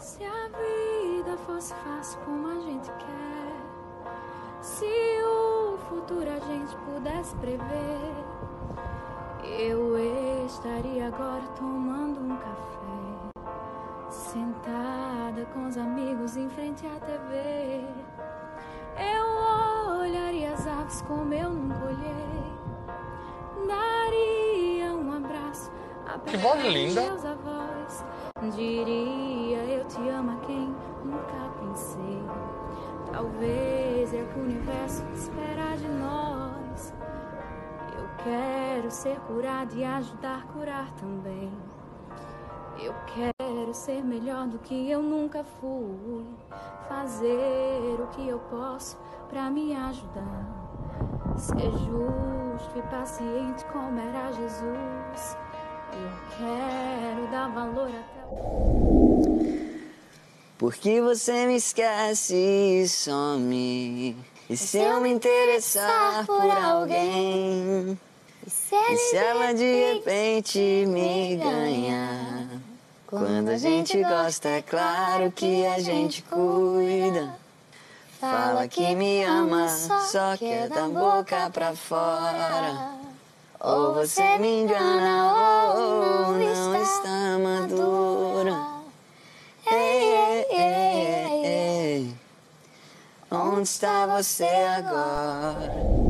Se a vida fosse fácil como a gente quer, se o futuro a gente pudesse prever, eu estaria agora tomando um café, sentada com os amigos em frente à TV. Eu olharia as aves como eu nunca olhei, daria um abraço. Que voz linda. Diria eu te amo a quem nunca pensei. Talvez é o que o universo espera de nós. Eu quero ser curado e ajudar a curar também. Eu quero ser melhor do que eu nunca fui. Fazer o que eu posso pra me ajudar. Ser justo e paciente como era Jesus. Eu quero dar valor até o. Porque você me esquece e some. E se eu me interessar por alguém? E se E se ela de repente me ganhar? Quando a gente gosta, é claro que a gente cuida. Fala que me ama, só que é da boca pra fora. Ou você me engana, ou Onde está você agora?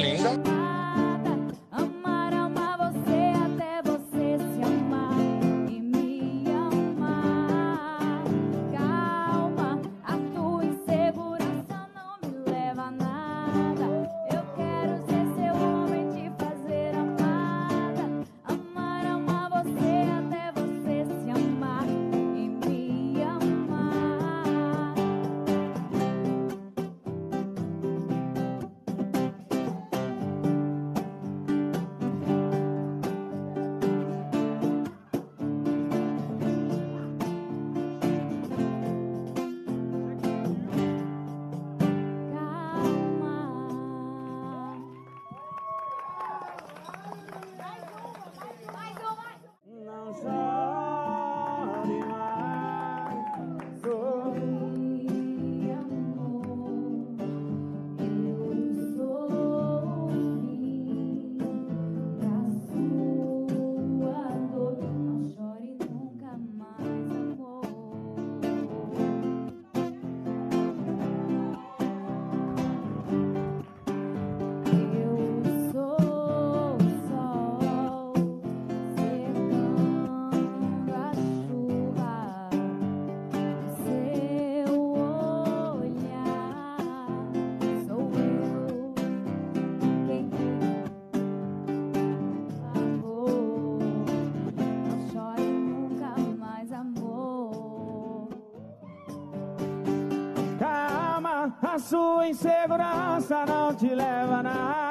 Linda. A sua insegurança não te leva a nada.